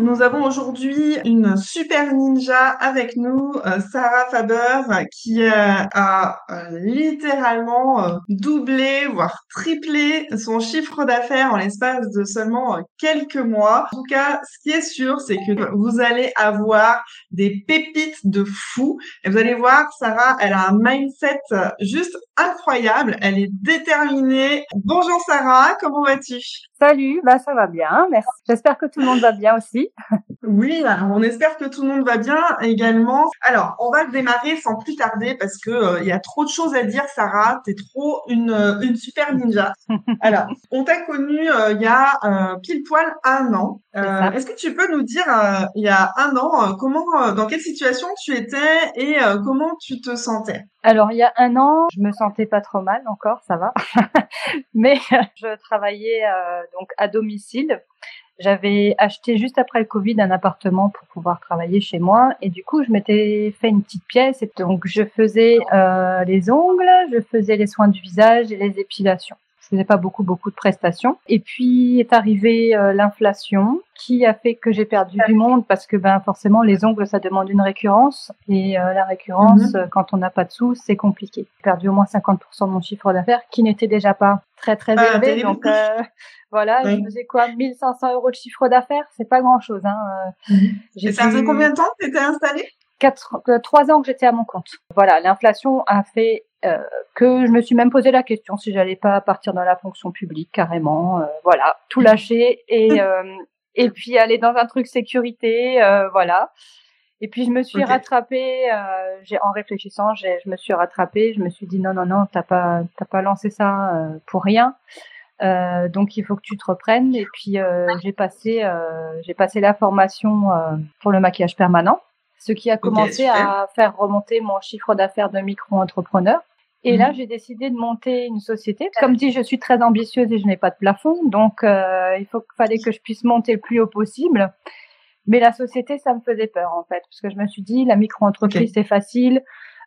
Nous avons aujourd'hui une super ninja avec nous, euh, Sarah Faber, qui euh, a euh, littéralement doublé, voire triplé son chiffre d'affaires en l'espace de seulement quelques mois. En tout cas, ce qui est sûr, c'est que vous allez avoir des pépites de fou. Et vous allez voir, Sarah, elle a un mindset juste incroyable. Elle est déterminée. Bonjour Sarah, comment vas-tu? Salut, bah ça va bien, merci. J'espère que tout le monde va bien aussi. Oui, on espère que tout le monde va bien également. Alors, on va démarrer sans plus tarder parce que euh, il y a trop de choses à dire, Sarah. T'es trop une euh, une super ninja. Alors, on t'a connue euh, il y a pile poil un an. Est-ce que tu peux nous dire il y a un an comment, dans quelle situation tu étais et comment tu te sentais? Alors, il y a un an, je me sentais pas trop mal encore, ça va. Mais je travaillais donc à domicile. J'avais acheté juste après le Covid un appartement pour pouvoir travailler chez moi et du coup je m'étais fait une petite pièce et donc je faisais euh, les ongles, je faisais les soins du visage et les épilations. Je faisais pas beaucoup beaucoup de prestations et puis est arrivée euh, l'inflation qui a fait que j'ai perdu du monde parce que ben forcément les ongles ça demande une récurrence et euh, la récurrence mhm. quand on n'a pas de sous c'est compliqué. J'ai perdu au moins 50% de mon chiffre d'affaires qui n'était déjà pas très très ah, élevé donc voilà, je faisais quoi? 1500 euros de chiffre d'affaires, c'est pas grand-chose. Hein. Euh, mhm. ça fait combien de temps que tu étais installée? Quatre, euh, trois ans que j'étais à mon compte. Voilà, l'inflation a fait euh, que je me suis même posé la question si j'allais pas partir dans la fonction publique carrément. Euh, voilà, tout lâcher et et puis aller dans un truc sécurité, voilà. Et puis je me suis rattrapée, j'ai en réfléchissant, je me suis rattrapée, je me suis dit non non non, t'as pas t'as pas lancé ça pour rien. Euh, donc il faut que tu te reprennes. Et puis euh, j'ai passé euh, j'ai passé la formation euh, pour le maquillage permanent, ce qui a commencé à faire remonter mon chiffre d'affaires de micro-entrepreneur. Et là, mhm. j'ai décidé de monter une société. Comme dit, je suis très ambitieuse et je n'ai pas de plafond, donc il faut fallait que je puisse monter le plus haut possible. Mais la société, ça me faisait peur en fait, parce que je me suis dit, la micro-entreprise c'est facile,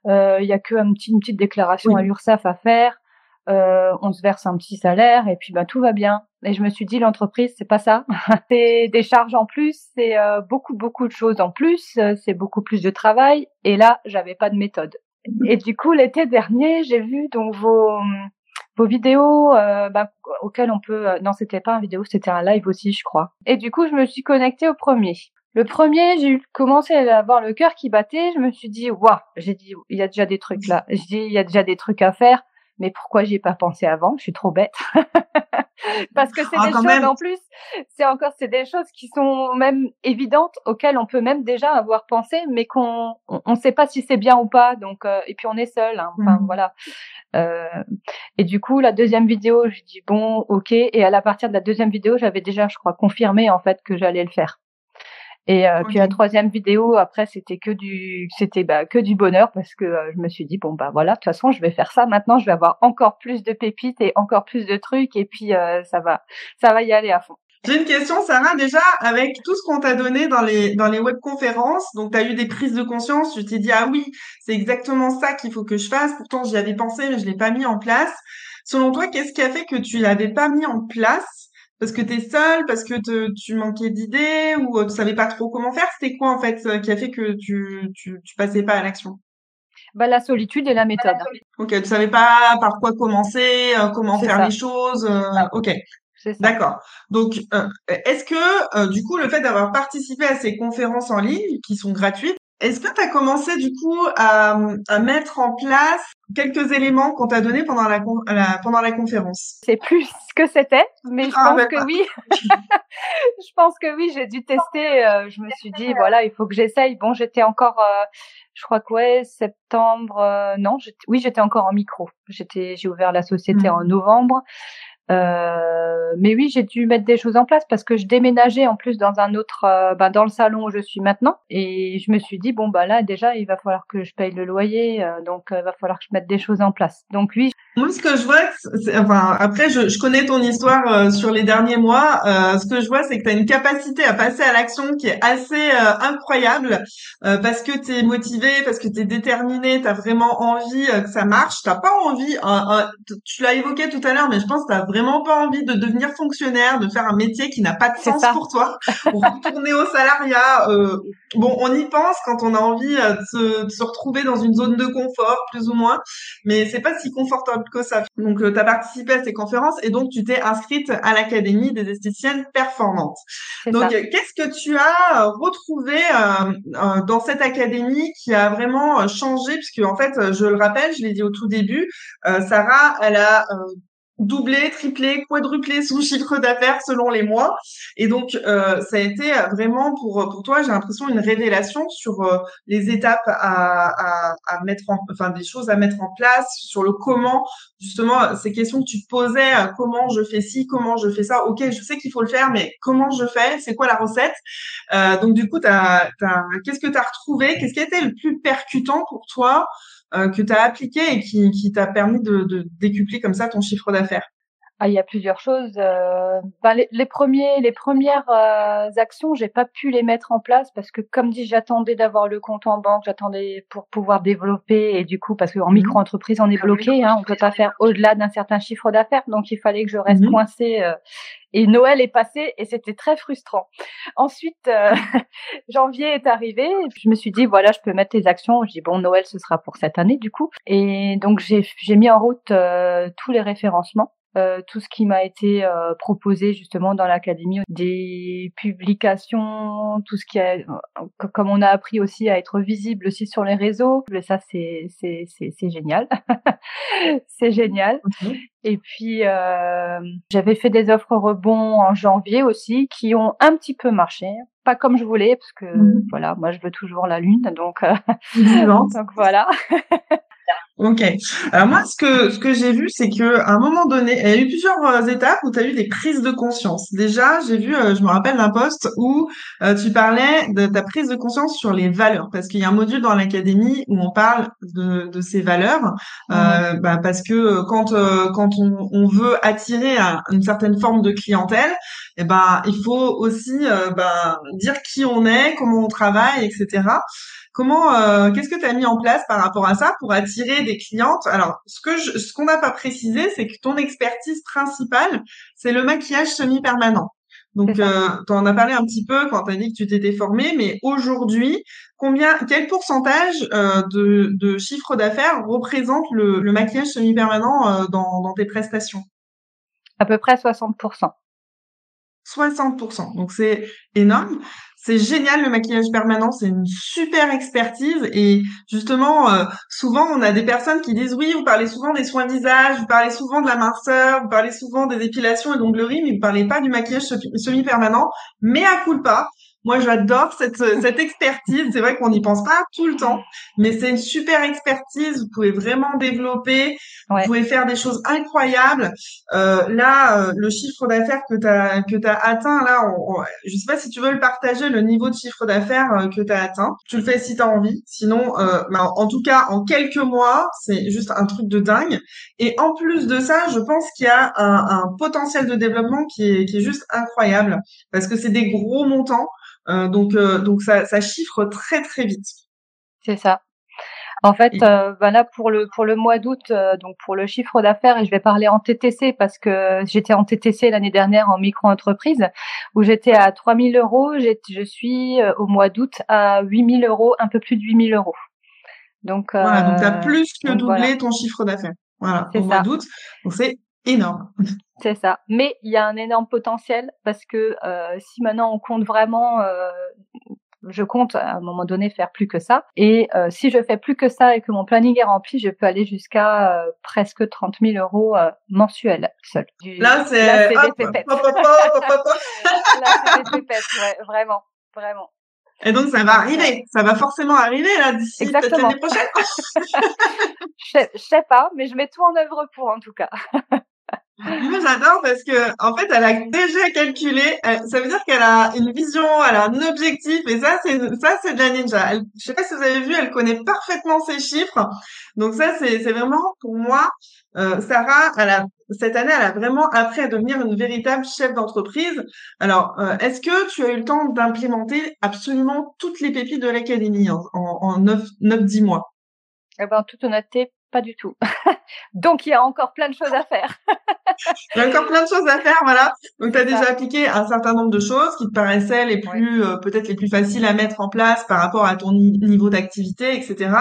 il y a que un petit, petite déclaration à l'URSSAF à faire euh, on se verse un petit salaire et puis bah tout va bien. Et je me suis dit l'entreprise c'est pas ça, c'est des charges en plus, c'est euh, beaucoup beaucoup de choses en plus, euh, c'est beaucoup plus de travail. Et là j'avais pas de méthode. Et du coup l'été dernier j'ai vu donc vos vos vidéos euh, bah, auxquelles on peut non c'était pas un vidéo c'était un live aussi je crois. Et du coup je me suis connectée au premier. Le premier, j'ai commencé à avoir le cœur qui battait. Je me suis dit, waouh, j'ai dit, il y a déjà des trucs là. Je dis, il y a déjà des trucs à faire mais pourquoi j'y ai pas pensé avant? Je suis trop bête. Parce que c'est ah, des choses en plus, c'est encore c'est des choses qui sont même évidentes auxquelles on peut même déjà avoir pensé, mais qu'on on, sait pas si c'est bien ou pas. Donc euh, et puis on est seul. Hein, enfin mmh. voilà. Euh, et du coup la deuxième vidéo, je dis bon ok. Et à la partir de la deuxième vidéo, j'avais déjà je crois confirmé en fait que j'allais le faire. Et euh, puis la troisième vidéo, après, c'était que du, c'était bah, que du bonheur parce que euh, je me suis dit bon bah voilà, de toute façon, je vais faire ça. Maintenant, je vais avoir encore plus de pépites et encore plus de trucs et puis euh, ça va, ça va y aller à fond. J'ai une question, Sarah. Déjà, avec tout ce qu'on t'a donné dans les dans les webconférences, donc tu as eu des prises de conscience. Tu t'es dit ah oui, c'est exactement ça qu'il faut que je fasse. Pourtant, j'y avais pensé, mais je l'ai pas mis en place. Selon toi, qu'est-ce qui a fait que tu l'avais pas mis en place? Parce que tu es seule, parce que tu manquais d'idées ou euh, tu savais pas trop comment faire C'était quoi en fait euh, qui a fait que tu, tu, tu passais pas à l'action? Bah, la solitude et la méthode. Ok, tu savais pas par quoi commencer, euh, comment faire les choses. ok, d'accord. Donc, est-ce que du coup le fait d'avoir participé à ces conférences en ligne qui sont gratuites, est-ce que tu as commencé du coup à, à, mettre en place quelques éléments qu'on t'a donnés pendant la, pendant la conférence? C'est plus ce que c'était, mais je ah, pense que oui. je pense que oui, j'ai dû tester. Euh, je me suis dit voilà, il faut que j'essaye. Bon, j'étais encore, euh, je crois que ouais, septembre. Euh, non, oui, j'étais encore en micro. J'étais, j'ai ouvert la société mmh. en novembre. Euh, mais oui, j'ai dû mettre des choses en place parce que je déménageais en plus dans un autre, euh, ben, dans le salon où je suis maintenant, et je me suis dit bon bah là déjà il va falloir que je paye le loyer, euh, donc il va falloir que je mette des choses en place. Donc oui. Moi, ce que je vois, enfin après je, connais ton histoire sur les derniers mois. ce que je vois, c'est que tu as une capacité à passer à l'action qui est assez incroyable parce que tu es motivé, parce que tu es déterminé, tu as vraiment envie que ça marche. T'as pas envie, tu l'as évoqué tout à l'heure, mais je pense que tu vraiment pas envie de devenir fonctionnaire, de faire un métier qui n'a pas de sens pour toi, retourner au salariat. Euh, bon, on y pense quand on a envie euh, de se, de se, retrouver dans une zone de confort, plus ou moins, mais c'est pas si confortable que ça. Donc, euh, tu as participé à ces conférences et donc tu t'es inscrite à l'Académie des esthéticiennes performantes. Donc, qu'est-ce que tu as retrouvé dans cette académie qui a vraiment changé, puisque en fait, je le rappelle, je l'ai dit au tout début, Sarah, elle a doublé, triplé, quadruplé son chiffre d'affaires selon les mois. Et donc, euh, ça a été vraiment pour pour toi, j'ai l'impression une révélation sur euh, les étapes à, à, à, mettre en, enfin des choses à mettre en place, sur le comment justement ces questions que tu te posais, euh, comment je fais ci, comment je fais ça. Ok, je sais qu'il faut le faire, mais comment je fais? C'est quoi la recette? Euh, Donc du coup, t'as, t'as, qu'est-ce que tu as retrouvé? Qu'est-ce qui a été le plus percutant pour toi que tu as appliqué et qui, qui t'a permis de, de décupler comme ça ton chiffre d'affaires ah, il y a plusieurs choses. Euh, ben, les, les, premiers, les premières euh, actions, j'ai pas pu les mettre en place parce que, comme dit, j'attendais d'avoir le compte en banque, j'attendais pour pouvoir développer et du coup, parce qu'en mmh. micro-entreprise, on est ah bloqué, hein, on peut pas faire au-delà d'un certain chiffre d'affaires, donc il fallait que je reste mmh. coincé. Euh, et Noël est passé et c'était très frustrant. Ensuite, euh, janvier est arrivé. Je me suis dit voilà, je peux mettre les actions. Je dis bon, Noël ce sera pour cette année du coup. Et donc j'ai mis en route tous les référencements. Euh, tout ce qui m'a été euh, proposé justement dans l'académie, des publications, tout ce qui a, comme on a appris aussi à être visible aussi sur les réseaux. Et ça, c'est c'est c'est génial, c'est génial. Et puis euh, j'avais fait des offres rebonds en janvier aussi, qui ont un petit peu marché, pas comme je voulais parce que mmh voilà, moi je veux toujours la lune, donc donc voilà. Ok. Alors moi, ce que ce que j'ai vu, c'est que à un moment donné, il y a eu plusieurs euh, étapes où tu as eu des prises de conscience. Déjà, j'ai vu, euh, je me rappelle d'un poste où euh, tu parlais de ta prise de conscience sur les valeurs, parce qu'il y a un module dans l'académie où on parle de, de ces valeurs, mmh. bah, parce que quand quand on, on veut attirer une certaine forme de clientèle, eh ben il faut aussi ben, dire qui on est, comment on travaille, etc. Comment, euh, qu'est-ce que tu as mis en place par rapport à ça pour attirer des clientes? Alors, ce que je, ce qu'on n'a pas précisé, c'est que ton expertise principale, c'est le maquillage semi-permanent. Donc, euh, tu en as parlé un petit peu quand tu as dit que tu t'étais formée, mais aujourd'hui, combien, quel pourcentage euh, de, de chiffre d'affaires représente le, le maquillage semi-permanent euh, dans, dans tes prestations? À peu près 60%. 60%. Donc c'est énorme. C'est génial le maquillage permanent, c'est une super expertise et justement euh, souvent on a des personnes qui disent oui vous parlez souvent des soins visage, vous parlez souvent de la minceur, vous parlez souvent des épilations et d'onglerie mais vous parlez pas du maquillage semi-permanent mais à coup pas moi, j'adore cette, cette expertise. C'est vrai qu'on n'y pense pas tout le temps, mais c'est une super expertise. Vous pouvez vraiment développer. Vous pouvez faire des choses incroyables. Euh, là, euh, le chiffre d'affaires que tu as que as atteint, là, on, je sais pas si tu veux le partager, le niveau de chiffre d'affaires euh, que tu as atteint. Tu le fais si tu as envie. Sinon, euh, bah, en tout cas, en quelques mois, c'est juste un truc de dingue. Et en plus de ça, je pense qu'il y a un, un potentiel de développement qui est, qui est juste incroyable parce que c'est des gros montants. Euh, donc, euh, donc ça, ça chiffre très très vite. C'est ça. En fait, euh, ben là pour le pour le mois d'août, donc pour le chiffre d'affaires, et je vais parler en TTC parce que j'étais en TTC l'année dernière en micro-entreprise où j'étais à 3000 euros. Je suis au mois d'août à 8000 euros, un peu plus de 8000 euros. Donc, voilà, donc tu as plus que doublé ton chiffre d'affaires. Voilà, au mois d'août. Donc c'est énorme. C'est ça. Mais il y a un énorme potentiel parce que euh, si maintenant on compte vraiment, euh, je compte à un moment donné faire plus que ça. Et euh, si je fais plus que ça et que mon planning est rempli, je peux aller jusqu'à euh, presque 30 000 euros euh, mensuels seul. Là, c'est des pépettes. là, c'est des pépettes, ouais, vraiment, vraiment. Et donc ça va arriver, ça va forcément arriver là d'ici l'année prochaine. je, je sais pas, mais je mets tout en œuvre pour en tout cas. Moi, j'adore parce que, en fait, elle a déjà calculé. ça veut dire qu'elle a une vision, elle a un objectif, et ça, c'est ça, c'est de la ninja. Elle, je sais pas si vous avez vu, elle connaît parfaitement ses chiffres. Donc ça, c'est c'est vraiment pour moi. Euh, Sarah, elle a, cette année, elle a vraiment appris à devenir une véritable chef d'entreprise. Alors, euh, est-ce que tu as eu le temps d'implémenter absolument toutes les pépites de l'académie en, en, 9-10 mois? Eh ben, toute honnêteté, pas du tout. Donc, il y a encore plein de choses à faire. il y a encore plein de choses à faire, voilà. Donc, tu as déjà appliqué un certain nombre de choses qui te paraissaient les plus, euh, peut-être les plus faciles à mettre en place par rapport à ton niveau d'activité, etc.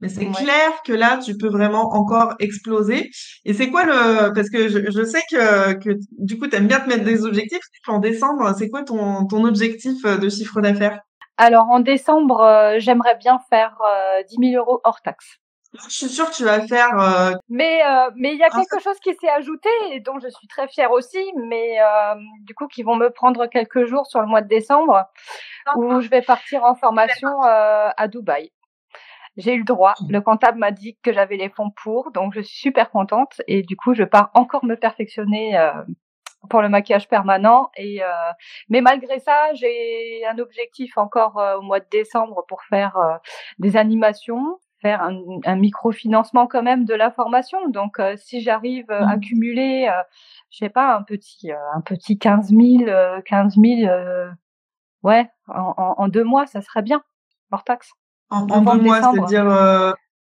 Mais c'est clair que là, tu peux vraiment encore exploser. Et c'est quoi le, parce que je, je sais que, que du coup, tu aimes bien te mettre des objectifs. En décembre, c'est quoi ton, ton objectif de chiffre d'affaires? Alors, en décembre, euh, j'aimerais bien faire euh, 10 000 euros hors taxe. Je suis sûre que tu vas faire. Euh... Mais euh, mais il y a quelque chose qui s'est ajouté et dont je suis très fière aussi, mais euh, du coup qui vont me prendre quelques jours sur le mois de décembre où je vais partir en formation euh, à Dubaï. J'ai eu le droit. Le comptable m'a dit que j'avais les fonds pour, donc je suis super contente et du coup je pars encore me perfectionner euh, pour le maquillage permanent. Et euh, mais malgré ça, j'ai un objectif encore au mois de décembre pour faire des animations faire un, un microfinancement quand même de la formation. Donc, euh, si j'arrive euh, à mmh. cumuler, euh, je sais pas, un petit, un petit 15 000, 15 000, ouais, en, en, deux mois, ça serait bien, hors taxe. En, en deux mois, c'est-à-dire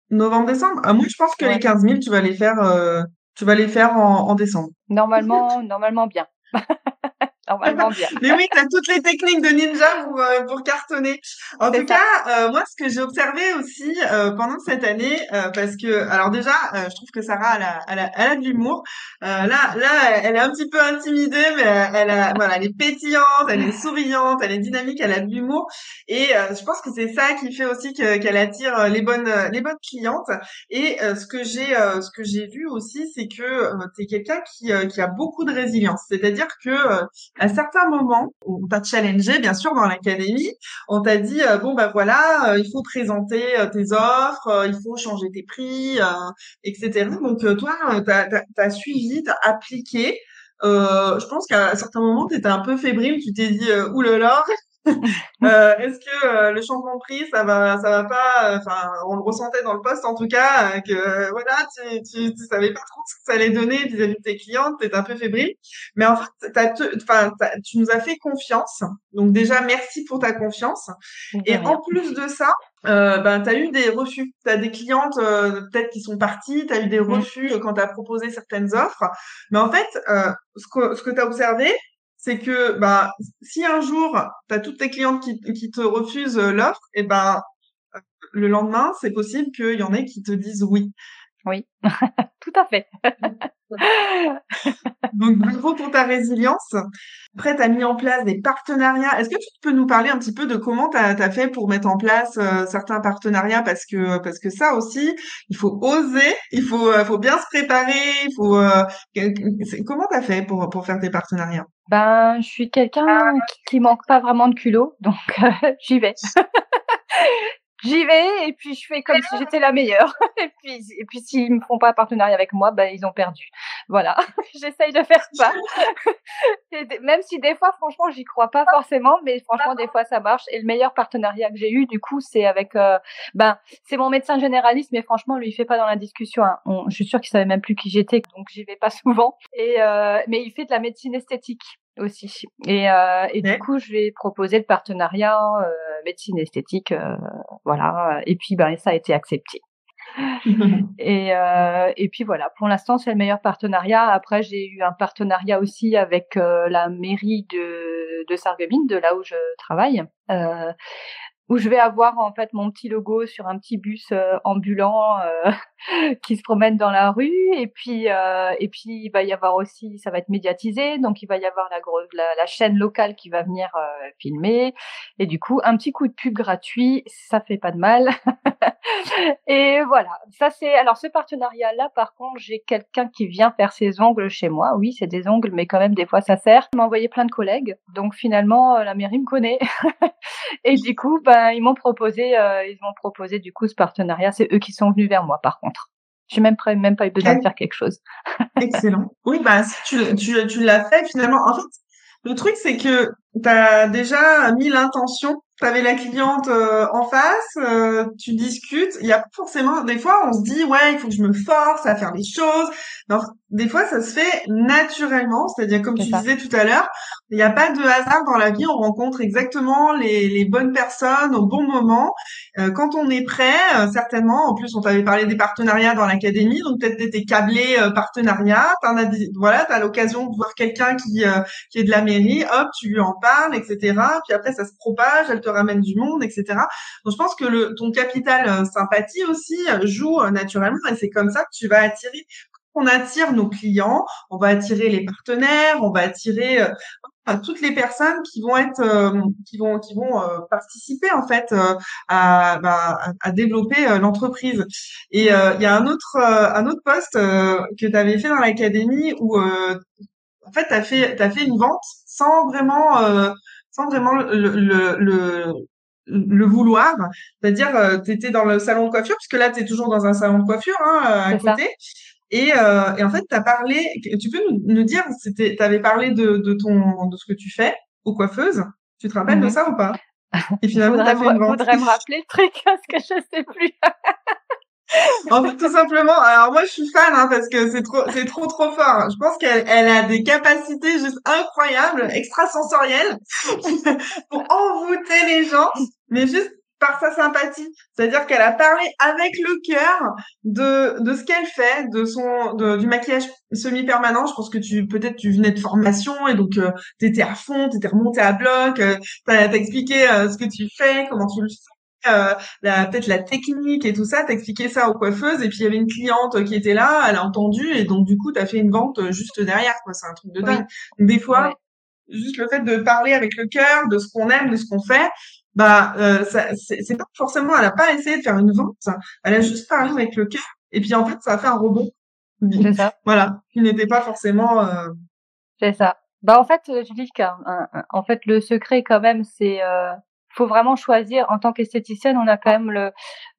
novembre-décembre ah, Moi, je pense que les 15 000, tu vas les faire, tu vas les faire en, en décembre. Normalement, normalement bien. normalement bien. Mais oui, tu as toutes les techniques de ninja pour, euh, pour cartonner. En tout cas, euh, moi, ce que j'ai observé aussi euh, pendant cette année, parce que, alors déjà, je trouve que Sarah, elle a, elle a, elle a de l'humour. là, là, elle est un petit peu intimidée, mais elle, a, voilà, elle est pétillante, elle est souriante, elle est dynamique, elle a de l'humour. Et je pense que c'est ça qui fait aussi qu'elle attire les bonnes, les bonnes clientes. Et ce que j'ai, ce que j'ai vu aussi, c'est que tu es quelqu'un qui, qui a beaucoup de résilience. C'est-à-dire que à certains moments, on t'a challengé, bien sûr, dans l'académie, on t'a dit, euh, bon, bah voilà, euh, il faut présenter euh, tes offres, il faut changer tes prix, etc. Donc, toi, t'as as, suivi, t'as appliqué. je pense qu'à certains moments, tu un peu fébrile, tu t'es dit, oulala, euh, Est-ce que euh, le changement de prix, ça va, ça va pas Enfin, on le ressentait dans le poste en tout cas, que voilà, tu, tu, tu, savais pas trop ce que ça allait donner vis-à-vis de tes clientes, t'étais un peu fébrile. Mais en fait, enfin, tu nous as fait confiance. Donc déjà, merci pour ta confiance. Et en plus de ça, euh, ben, tu as eu des refus. Tu as des clientes euh, peut-être qui sont parties, tu as eu des mmh. refus quand tu as proposé certaines offres. Mais en fait, euh, ce que, ce que tu as observé, c'est que bah si un jour tu as toutes tes clientes qui, te refusent euh, l'offre, et eh ben le lendemain, c'est possible qu'il y en ait qui te disent oui. Oui, tout à fait. Donc bravo pour ta résilience. Après, tu as mis en place des partenariats. Est-ce que tu peux nous parler un petit peu de comment tu as, fait pour mettre en place euh, certains partenariats? Parce que parce que ça aussi, il faut oser, il faut euh, faut bien se préparer, il faut euh, comment tu as fait pour pour faire tes partenariats? Ben, je suis quelqu'un qui, qui manque pas vraiment de culot, donc j'y vais. J'y vais et puis je fais comme si j'étais la meilleure. et puis et puis s'ils me font pas partenariat avec moi, ben ils ont perdu. Voilà, j'essaye de faire ça. même si des fois franchement j'y crois pas forcément, mais franchement des fois ça marche. Et le meilleur partenariat que j'ai eu du coup c'est avec euh, ben c'est mon médecin généraliste, mais franchement lui il fait pas dans la discussion. Hein. je suis sûre qu'il savait même plus qui j'étais, donc j'y vais pas souvent. Et euh, mais il fait de la médecine esthétique aussi. Et, euh, et du coup, je vais proposer le partenariat euh, médecine esthétique, euh, voilà. Et puis, ben, ça a été accepté. et, euh, et puis voilà, pour l'instant, c'est le meilleur partenariat. Après, j'ai eu un partenariat aussi avec euh, la mairie de, de Sarreguemines, de là où je travaille. Euh, où je vais avoir en fait mon petit logo sur un petit bus euh, ambulant euh, qui se promène dans la rue. Et puis euh, et puis il va y avoir aussi ça va être médiatisé. Donc il va y avoir la la, la chaîne locale qui va venir filmer. Et du coup un petit coup de pub gratuit ça fait pas de mal. Et voilà. Ça c'est alors ce partenariat là par contre j'ai quelqu'un qui vient faire ses ongles chez moi. Oui c'est des ongles mais quand même des fois ça sert. M'a envoyé plein de collègues. Donc finalement la mairie me connaît. Et du coup bah, ils m'ont proposé, euh, ils m'ont proposé du coup ce partenariat. C'est eux qui sont venus vers moi, par contre. J'ai même, même pas eu besoin de faire quelque chose. Excellent. Oui, bah, si tu, tu, tu l'as fait finalement. En fait, le truc, c'est que tu as déjà mis l'intention tu avais la cliente euh, en face, euh, tu discutes, il y a forcément des fois on se dit ouais, il faut que je me force à faire les choses. Alors, des fois ça se fait naturellement, c'est-à-dire comme tu disais tout à l'heure, il n'y a pas de hasard dans la vie, on rencontre exactement les, les bonnes personnes au bon moment. Euh, quand on est prêt, certainement, en plus on t'avait parlé des partenariats dans l'académie, donc peut-être t'étais câblé partenariat, t'en as voilà, t'as l'occasion de voir quelqu'un qui qui est de la mairie, hop, tu lui en parles, etc. Puis après ça se propage, elle te ramène du monde, etc. Donc je pense que ton capital euh, sympathie aussi euh, joue euh, naturellement et c'est comme ça que tu vas attirer. On attire nos clients, on va attirer les partenaires, on va attirer toutes les personnes qui vont être, qui vont, qui vont participer en fait à, bah, à, développer l'entreprise. Et il y a un autre, un autre poste que tu avais fait dans l'académie où en fait, tu as fait, as fait une vente sans vraiment sans vraiment le, le, le, le vouloir. C'est-à-dire, euh, tu étais dans le salon de coiffure, puisque là, tu es toujours dans un salon de coiffure hein, à côté. Et, euh, et, en fait, tu as parlé, tu peux nous, dire, tu avais parlé de, de, ton, de ce que tu fais aux coiffeuses. Tu te rappelles de mhm. ça ou pas? Et finalement, tu as fait une vente. voudrais me rappeler le truc, parce que je sais plus. En fait, tout simplement. Alors moi, je suis fan hein, parce que c'est trop, c'est trop, trop fort. Je pense qu'elle, elle a des capacités juste incroyables, extrasensorielles, pour envoûter les gens, mais juste par sa sympathie. C'est-à-dire qu'elle a parlé avec le cœur de, de ce qu'elle fait, de son, de, du maquillage semi-permanent. Je pense que tu, peut-être tu venais de formation et donc euh, t'étais à fond, t'étais remonté à bloc, euh, t'as, expliqué euh, ce que tu fais, comment tu le fais euh, peut-être la technique et tout ça, t'expliquais ça aux coiffeuses et puis il y avait une cliente qui était là, elle a entendu et donc du coup t'as fait une vente euh, juste derrière quoi, c'est un truc de dingue. Des fois, juste le fait de parler avec le cœur de ce qu'on aime, de ce qu'on fait, bah euh, c'est pas forcément, elle a pas essayé de faire une vente, elle a juste parlé avec le cœur et puis en fait ça a fait un rebond. C'est ça. Voilà, qui n'était pas forcément. Euh... C'est ça. Bah en fait, je dis en fait le secret quand même c'est faut vraiment choisir. En tant qu'esthéticienne, on a quand même le,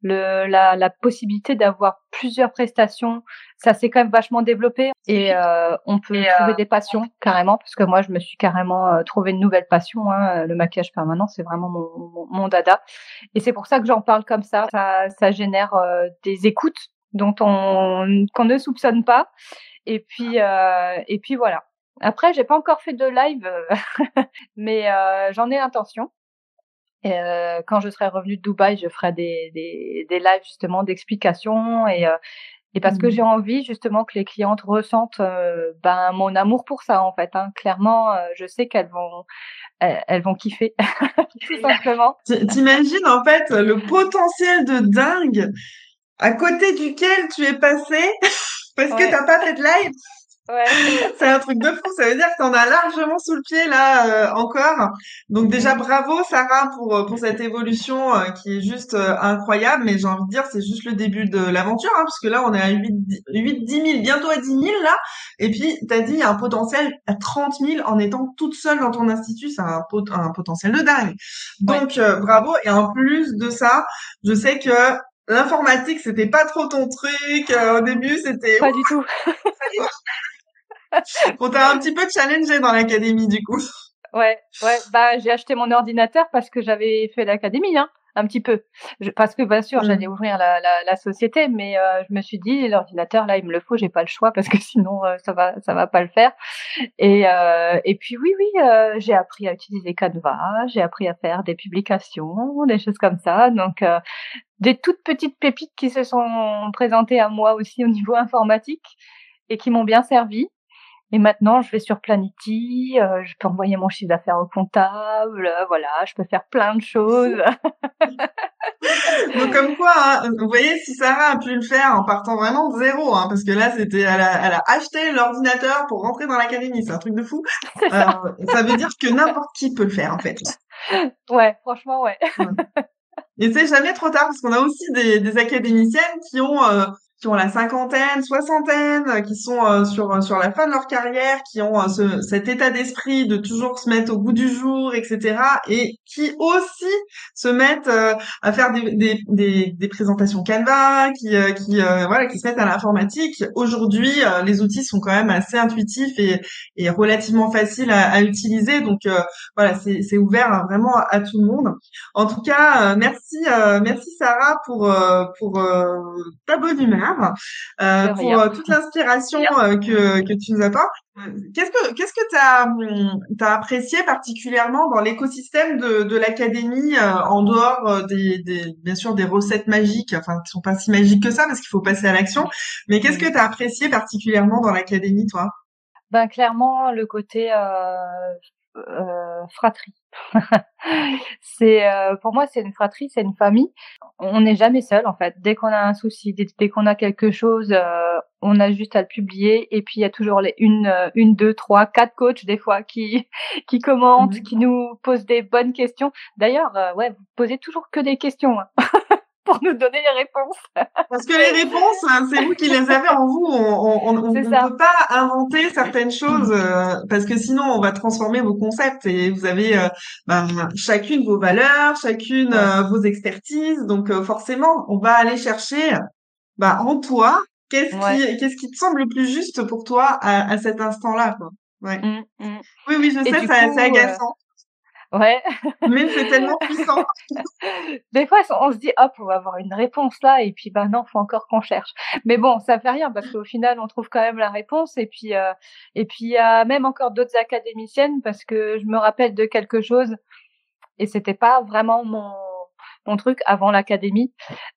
le la, la possibilité d'avoir plusieurs prestations. Ça s'est quand même vachement développé et euh, on peut trouver euh, des passions carrément. Parce que moi, je me suis carrément euh, trouvé une nouvelle passion. Hein, le maquillage permanent, c'est vraiment mon, mon, dada. Et c'est pour ça que j'en parle comme ça. Ça, ça génère euh, des écoutes dont on qu'on ne soupçonne pas. Et puis et puis voilà. Après, j'ai pas encore fait de live, mais j'en ai l'intention. Euh, quand je serai revenue de Dubaï, je ferai des, des, des lives justement d'explications et, euh, et parce que mmh. j'ai envie justement que les clientes ressentent euh, ben mon amour pour ça en fait. Hein. Clairement, euh, je sais qu'elles vont elles, vont kiffer tout simplement. T'imagines en fait le potentiel de dingue à côté duquel tu es passé parce que t'as pas fait de live? Ouais. c'est un truc de fou. Ça veut dire que t'en as largement sous le pied là euh, encore. Donc déjà bravo Sarah pour euh, pour cette évolution euh, qui est juste incroyable. Mais j'ai envie de dire c'est juste le début de l'aventure hein, parce que là on est à 8 8 10 000 bientôt à 10 000 là. Et puis t'as dit il y a un potentiel à 30 000 en étant toute seule dans ton institut. C'est un, un potentiel de dingue. Donc bravo. Et en plus de ça, je sais que L'informatique, c'était pas trop ton truc. au début, c'était pas du tout. On t'a un petit peu challengé dans l'académie, du coup. Ouais, ouais. Bah, j'ai acheté mon ordinateur parce que j'avais fait l'académie, hein, un petit peu. parce que bien sûr, mm. j'allais ouvrir la, la, la, société, mais euh, je me suis dit l'ordinateur là, il me le faut, j'ai pas le choix parce que sinon euh, ça va, ça va pas le faire. Et euh, et puis oui, oui, j'ai appris à utiliser Canva, j'ai appris à faire des publications, des choses comme ça. Donc des toutes petites pépites qui se sont présentées à moi aussi au niveau informatique et qui m'ont bien servi. Et maintenant, je vais sur Planity, euh, je peux envoyer mon chiffre d'affaires au comptable, euh, voilà, je peux faire plein de choses. Donc comme quoi, hein, vous voyez, si Sarah a pu le faire en partant vraiment de zéro, hein, parce que là, c'était, elle a, elle a acheté l'ordinateur pour rentrer dans l'académie, c'est un truc de fou. Ça. Euh, ça veut dire que n'importe qui peut le faire, en fait. Ouais, franchement, ouais. Et c'est jamais trop tard, parce qu'on a aussi des, des académiciennes qui ont qui ont la cinquantaine, soixantaine, qui sont euh, sur sur la fin de leur carrière, qui ont euh, ce, cet état d'esprit de toujours se mettre au goût du jour, etc. Et qui aussi se mettent euh, à faire des, des, des, des, présentations Canva, qui qui voilà, qui se mettent à l'informatique. Aujourd'hui, les outils sont quand même assez intuitifs et, et relativement faciles à, à utiliser. Donc voilà, c'est ouvert vraiment à, tout le monde. En tout cas, merci merci Sarah pour pour ta bonne humeur euh, pour euh, toute l'inspiration euh, que, que tu nous apportes. Qu'est-ce que qu'est-ce que tu as, hum, as apprécié particulièrement dans l'écosystème de, de l'académie en dehors des, des bien sûr des recettes magiques enfin qui sont pas si magiques que ça parce qu'il faut passer à l'action mais qu'est-ce que tu as apprécié particulièrement dans l'académie toi? Ben clairement le côté euh, fratrie. c'est euh, pour moi c'est une fratrie, c'est une famille. On n'est jamais seul en fait. Dès qu'on a un souci, dès, qu'on a quelque chose, euh, on a juste à le publier. Et puis il y a toujours les une, une, deux, trois, quatre coachs des fois qui qui commentent, qui nous posent des bonnes questions. D'ailleurs, ouais, vous posez toujours que des questions. Hein. pour nous donner les réponses. Parce que les réponses, hein, c'est vous qui les avez en vous. On ne peut pas inventer certaines choses euh, parce que sinon on va transformer vos concepts et vous avez euh, ben, chacune vos valeurs, chacune euh, vos expertises. Donc forcément, on va aller chercher ben, en toi qu'est-ce qui qu'est-ce qui te semble le plus juste pour toi à, à cet instant-là. Ouais. Mmh, mmh. Oui, oui, je sais, c'est agaçant. Ouais. Mais c'est tellement puissant. Des fois, on se dit, hop, on va avoir une réponse là, et puis, ben non, faut encore qu'on cherche. Mais bon, ça fait rien, parce qu'au final, on trouve quand même la réponse, et puis, euh, et puis, il y a même encore d'autres académiciennes, parce que je me rappelle de quelque chose, et c'était pas vraiment mon, mon truc avant l'académie.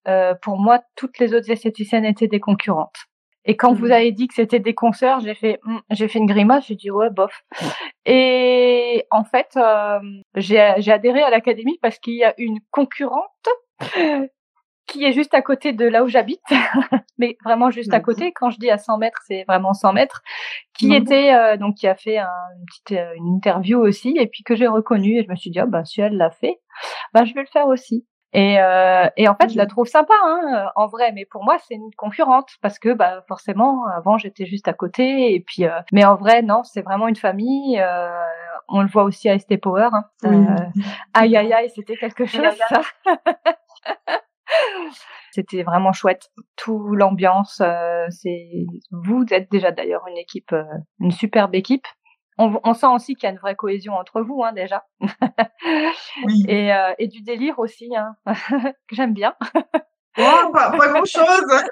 Euh, pour moi, toutes les autres esthéticiennes étaient des concurrentes. Et quand vous mmh. avez dit que c'était des concerts, j'ai fait, mmh, j'ai fait une grimace, j'ai dit ouais bof. Et en fait, euh, j'ai, adhéré à l'académie parce qu'il y a une concurrente qui est juste à côté de là où j'habite, mais vraiment juste à côté. Quand je dis à 100 mètres, c'est vraiment 100 mètres. Qui était euh, donc qui a fait une petite euh, une interview aussi et puis que j'ai reconnu et je me suis dit oh, bah si elle l'a fait, bah je vais le faire aussi. Et, euh, et en fait, je la trouve sympa, hein, en vrai. Mais pour moi, c'est une concurrente parce que, bah, forcément, avant, j'étais juste à côté. Et puis, euh, mais en vrai, non, c'est vraiment une famille. Euh, on le voit aussi à ST Power. Hein. Euh, aïe, aïe, aïe, c'était quelque chose, ça. c'était vraiment chouette. Tout l'ambiance, euh, c'est vous êtes déjà d'ailleurs une équipe, une superbe équipe on, on, sent aussi qu'il y a une vraie cohésion entre vous, hein, déjà. oui. et, euh, et, du délire aussi, hein, que j'aime bien. Oh, pas, pas grand chose.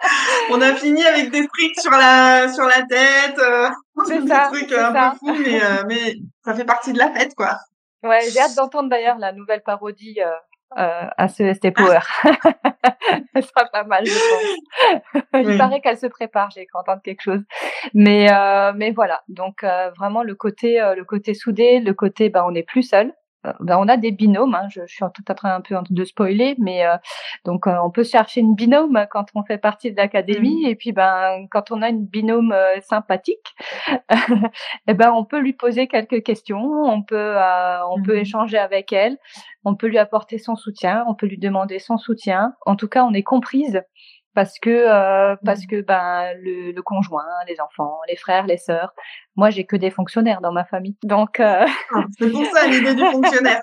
on a fini avec des frites sur la sur la tête, euh, c'est ça, trucs un peu fous, mais euh, mais ça fait partie de la fête, quoi. Ouais, j'ai hâte d'entendre d'ailleurs la nouvelle parodie euh, euh, à ce ST Power. Ce sera pas mal, je pense. Il paraît qu'elle se prépare, j'ai entendu quelque chose. Mais euh, mais voilà, donc euh, vraiment le côté euh, le côté soudé, le côté bah on n'est plus seul. Euh, ben, on a des binômes. Hein, je, je, suis tout à train un peu de spoiler, mais euh, donc euh, on peut chercher une binôme quand on fait partie de l'académie, mmh. et puis ben quand on a une binôme sympathique, et eh ben on peut lui poser quelques questions, on peut on peut mmh. échanger avec elle, on peut lui apporter son soutien, on peut lui demander son soutien. En tout cas, on est comprise parce que euh, parce mmh. que ben le, le, conjoint, les enfants, les frères, les sœurs. Moi, j'ai que des fonctionnaires dans ma famille. Donc euh... Ah, c'est pour ça l'idée du fonctionnaire.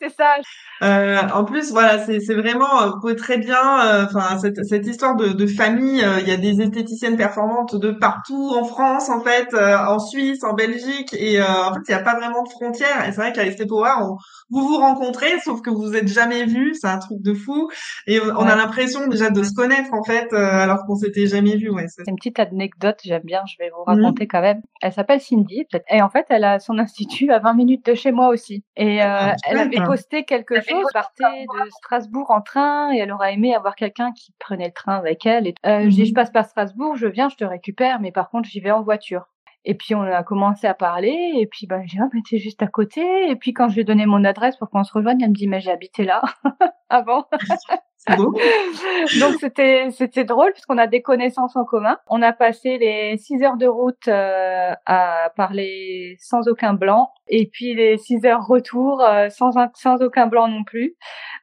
c'est ça. Euh, en plus, voilà, c'est vraiment vous pouvez très bien, euh, enfin cette, cette histoire de, de famille. Euh, il y a des esthéticiennes performantes de partout en France, en fait, en Suisse, en Belgique, et en fait, il n'y a pas vraiment de frontières. Et c'est vrai qu'à Estée Power, on, vous vous rencontrez, sauf que vous vous êtes jamais vus, c'est un truc de fou. Et on a l'impression déjà de se connaître en fait, euh, alors qu'on s'était jamais vus. Ouais, c'est une petite anecdote, j'aime bien, je vais vous raconter mhm. quand même. Elle s'appelle Cindy, et en fait, elle a son institut à 20 minutes de chez moi aussi. Et euh, ah, elle avait posté quelque chose, partait de Strasbourg en train, et elle aurait aimé avoir quelqu'un qui prenait le train avec elle. Et, euh, Je dis, je passe par Strasbourg, je viens, je te récupère, mais par contre, j'y vais en voiture. Et puis on a commencé à parler, et puis ben j'ai dit, ah, mais t'es juste à côté. Et puis quand je lui ai donné mon adresse pour qu'on se rejoigne, elle me dit, mais j'ai habité là avant. Donc c'était c'était drôle puisqu'on a des connaissances en commun. On a passé les six heures de route euh, à parler sans aucun blanc, et puis les six heures retour euh, sans sans aucun blanc non plus.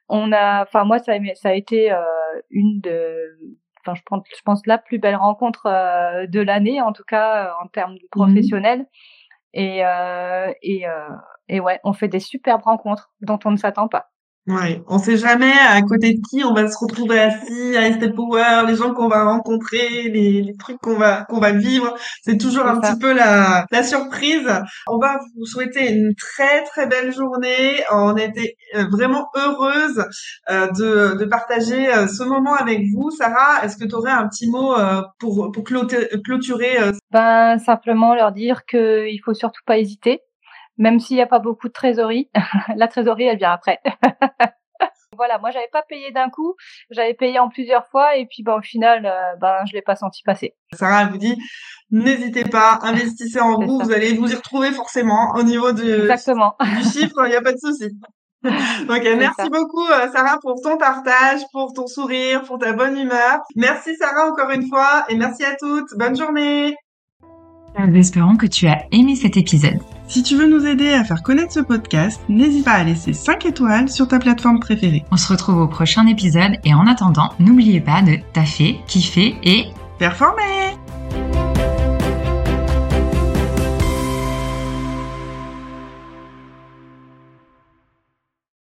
On a, enfin moi ça ça a été euh, une de enfin, je pense, je pense la plus belle rencontre de l'année, en tout cas en termes de professionnel. Et, et, et ouais, on fait des superbes rencontres dont on ne s'attend pas. Ouais, on sait jamais à côté de qui on va se retrouver assis à Estée Power, les gens qu'on va rencontrer, les, les trucs qu'on va qu'on va vivre. C'est toujours un petit peu la, la surprise. On va vous souhaiter une très très belle journée. On était euh, vraiment heureuse euh, de, de partager euh, ce moment avec vous. Sarah, est-ce que tu aurais un petit mot pour pour clôturer Ben simplement leur dire que il faut surtout pas hésiter même s'il n'y a pas beaucoup de trésorerie. la trésorerie, elle vient après. voilà, moi j'avais pas payé d'un coup, j'avais payé en plusieurs fois et puis ben, au final, euh, ben je l'ai pas senti passer. Sarah vous dit, n'hésitez pas, investissez en vous, vous allez vous y retrouver forcément au niveau du, Exactement. du chiffre, il n'y a pas de souci. Ok, merci beaucoup euh, Sarah pour ton partage, pour ton sourire, pour ta bonne humeur. Merci Sarah encore une fois et merci à toutes. Bonne journée. Nous espérons que tu as aimé cet épisode. Si tu veux nous aider à faire connaître ce podcast, n'hésite pas à laisser 5 étoiles sur ta plateforme préférée. On se retrouve au prochain épisode et en attendant, n'oubliez pas de taffer, kiffer et performer